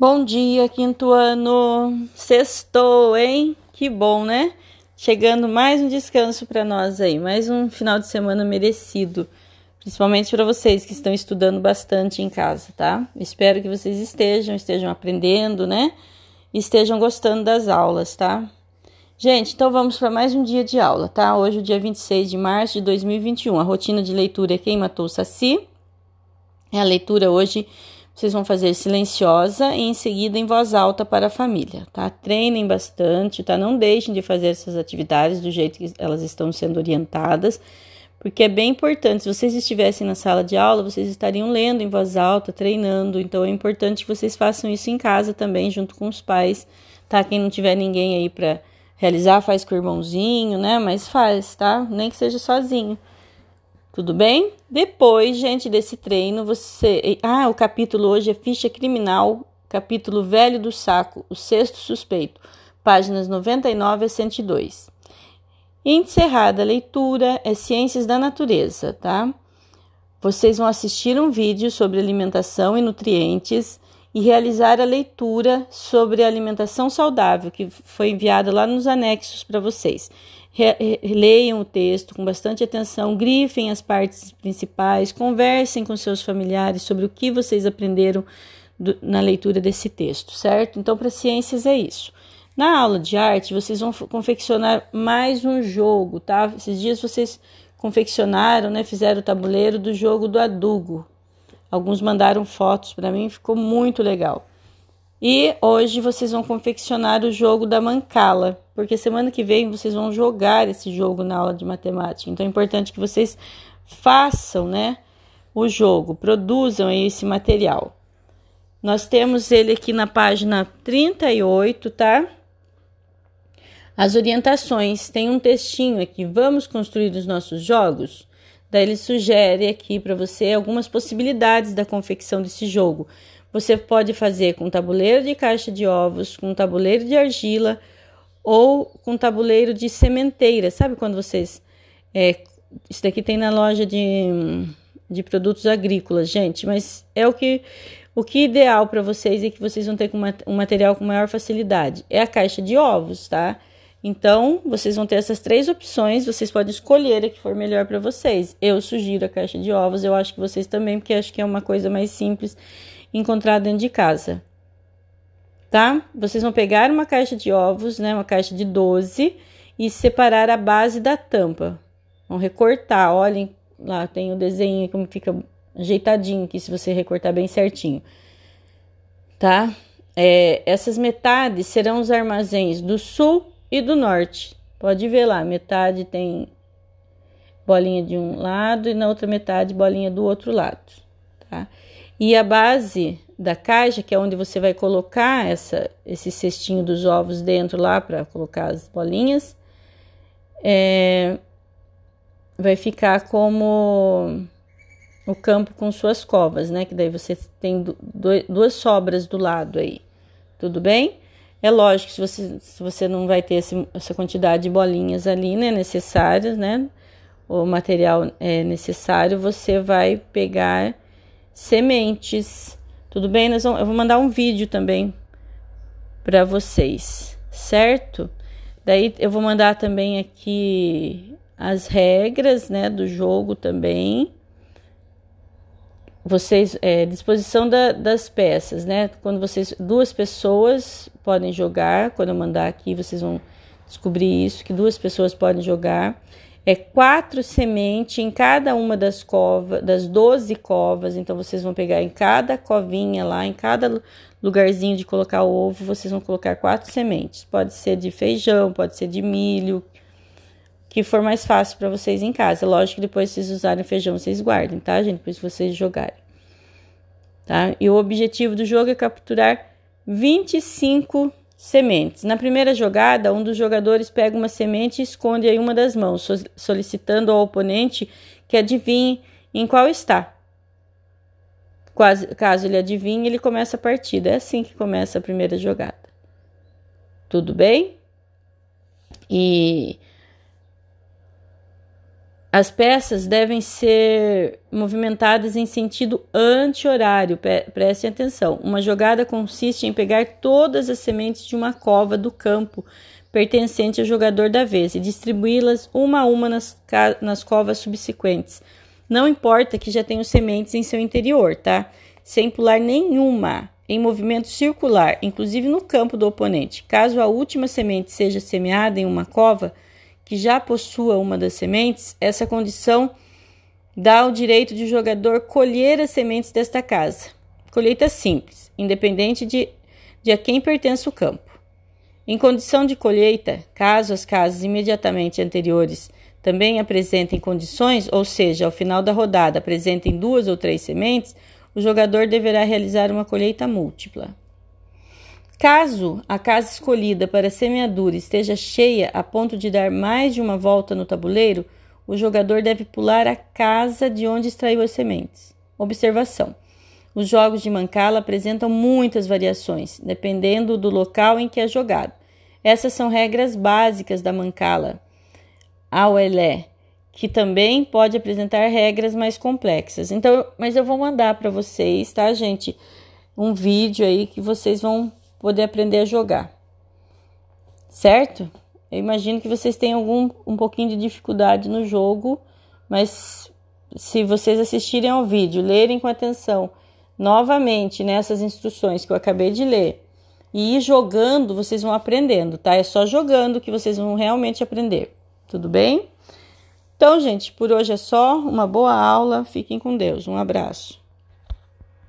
Bom dia, quinto ano. Sextou, hein? Que bom, né? Chegando mais um descanso para nós aí, mais um final de semana merecido, principalmente para vocês que estão estudando bastante em casa, tá? Espero que vocês estejam, estejam aprendendo, né? Estejam gostando das aulas, tá? Gente, então vamos para mais um dia de aula, tá? Hoje, o dia 26 de março de 2021. A rotina de leitura é Quem Matou o Saci. É a leitura hoje vocês vão fazer silenciosa e em seguida em voz alta para a família, tá? Treinem bastante, tá? Não deixem de fazer essas atividades do jeito que elas estão sendo orientadas, porque é bem importante. Se vocês estivessem na sala de aula, vocês estariam lendo em voz alta, treinando. Então é importante que vocês façam isso em casa também, junto com os pais, tá? Quem não tiver ninguém aí para realizar, faz com o irmãozinho, né? Mas faz, tá? Nem que seja sozinho. Tudo bem? Depois, gente, desse treino, você. Ah, o capítulo hoje é ficha criminal, capítulo velho do saco, o sexto suspeito, páginas 99 a 102. Encerrada a leitura é Ciências da Natureza, tá? Vocês vão assistir um vídeo sobre alimentação e nutrientes e realizar a leitura sobre alimentação saudável, que foi enviada lá nos anexos para vocês leiam o texto com bastante atenção, grifem as partes principais, conversem com seus familiares sobre o que vocês aprenderam do, na leitura desse texto, certo? Então, para ciências é isso. Na aula de arte, vocês vão confeccionar mais um jogo, tá? Esses dias vocês confeccionaram, né? Fizeram o tabuleiro do jogo do adugo. Alguns mandaram fotos para mim, ficou muito legal. E hoje vocês vão confeccionar o jogo da mancala, porque semana que vem vocês vão jogar esse jogo na aula de matemática. Então é importante que vocês façam, né, o jogo, produzam esse material. Nós temos ele aqui na página 38, tá? As orientações, tem um textinho aqui, vamos construir os nossos jogos? Daí ele sugere aqui para você algumas possibilidades da confecção desse jogo. Você pode fazer com tabuleiro de caixa de ovos, com tabuleiro de argila ou com tabuleiro de sementeira. Sabe quando vocês. É, isso daqui tem na loja de, de produtos agrícolas, gente, mas é o que. O que é ideal para vocês é que vocês vão ter um material com maior facilidade. É a caixa de ovos, tá? Então, vocês vão ter essas três opções, vocês podem escolher a que for melhor para vocês. Eu sugiro a caixa de ovos, eu acho que vocês também, porque acho que é uma coisa mais simples encontrar dentro de casa. Tá? Vocês vão pegar uma caixa de ovos, né, uma caixa de 12 e separar a base da tampa. Vão recortar, olhem, lá tem o desenho como fica ajeitadinho aqui se você recortar bem certinho. Tá? É, essas metades serão os armazéns do sul e do norte. Pode ver lá, metade tem bolinha de um lado e na outra metade bolinha do outro lado, tá? E a base da caixa, que é onde você vai colocar essa, esse cestinho dos ovos dentro lá para colocar as bolinhas, é, vai ficar como o campo com suas covas, né? Que daí você tem duas sobras do lado aí, tudo bem? É lógico se você, se você não vai ter esse, essa quantidade de bolinhas ali, né? Necessárias, né? O material é necessário, você vai pegar sementes. Tudo bem? Nós vamos, eu vou mandar um vídeo também para vocês, certo? Daí eu vou mandar também aqui as regras, né, do jogo também. Vocês, é, disposição da, das peças, né? Quando vocês, duas pessoas podem jogar. Quando eu mandar aqui, vocês vão descobrir isso, que duas pessoas podem jogar é quatro sementes em cada uma das covas, das 12 covas. Então vocês vão pegar em cada covinha lá, em cada lugarzinho de colocar o ovo, vocês vão colocar quatro sementes. Pode ser de feijão, pode ser de milho, que for mais fácil para vocês em casa. Lógico que depois vocês usarem feijão, vocês guardem, tá, gente? Depois vocês jogarem. Tá? E o objetivo do jogo é capturar 25 Sementes. Na primeira jogada, um dos jogadores pega uma semente e esconde em uma das mãos, solicitando ao oponente que adivinhe em qual está. Caso ele adivinhe, ele começa a partida. É assim que começa a primeira jogada. Tudo bem? E As peças devem ser movimentadas em sentido anti-horário. Prestem atenção. Uma jogada consiste em pegar todas as sementes de uma cova do campo pertencente ao jogador da vez e distribuí-las uma a uma nas, nas covas subsequentes. Não importa que já tenham sementes em seu interior, tá? Sem pular nenhuma em movimento circular, inclusive no campo do oponente. Caso a última semente seja semeada em uma cova, que já possua uma das sementes, essa condição dá o direito de o jogador colher as sementes desta casa. Colheita simples, independente de, de a quem pertence o campo. Em condição de colheita, caso as casas imediatamente anteriores também apresentem condições, ou seja, ao final da rodada apresentem duas ou três sementes, o jogador deverá realizar uma colheita múltipla. Caso a casa escolhida para semeadura esteja cheia a ponto de dar mais de uma volta no tabuleiro, o jogador deve pular a casa de onde extraiu as sementes. Observação: os jogos de mancala apresentam muitas variações, dependendo do local em que é jogado. Essas são regras básicas da mancala. Auelé, que também pode apresentar regras mais complexas. Então, mas eu vou mandar para vocês, tá, gente? Um vídeo aí que vocês vão poder aprender a jogar. Certo? Eu imagino que vocês tenham algum um pouquinho de dificuldade no jogo, mas se vocês assistirem ao vídeo, lerem com atenção novamente nessas instruções que eu acabei de ler e ir jogando, vocês vão aprendendo, tá? É só jogando que vocês vão realmente aprender. Tudo bem? Então, gente, por hoje é só. Uma boa aula. Fiquem com Deus. Um abraço.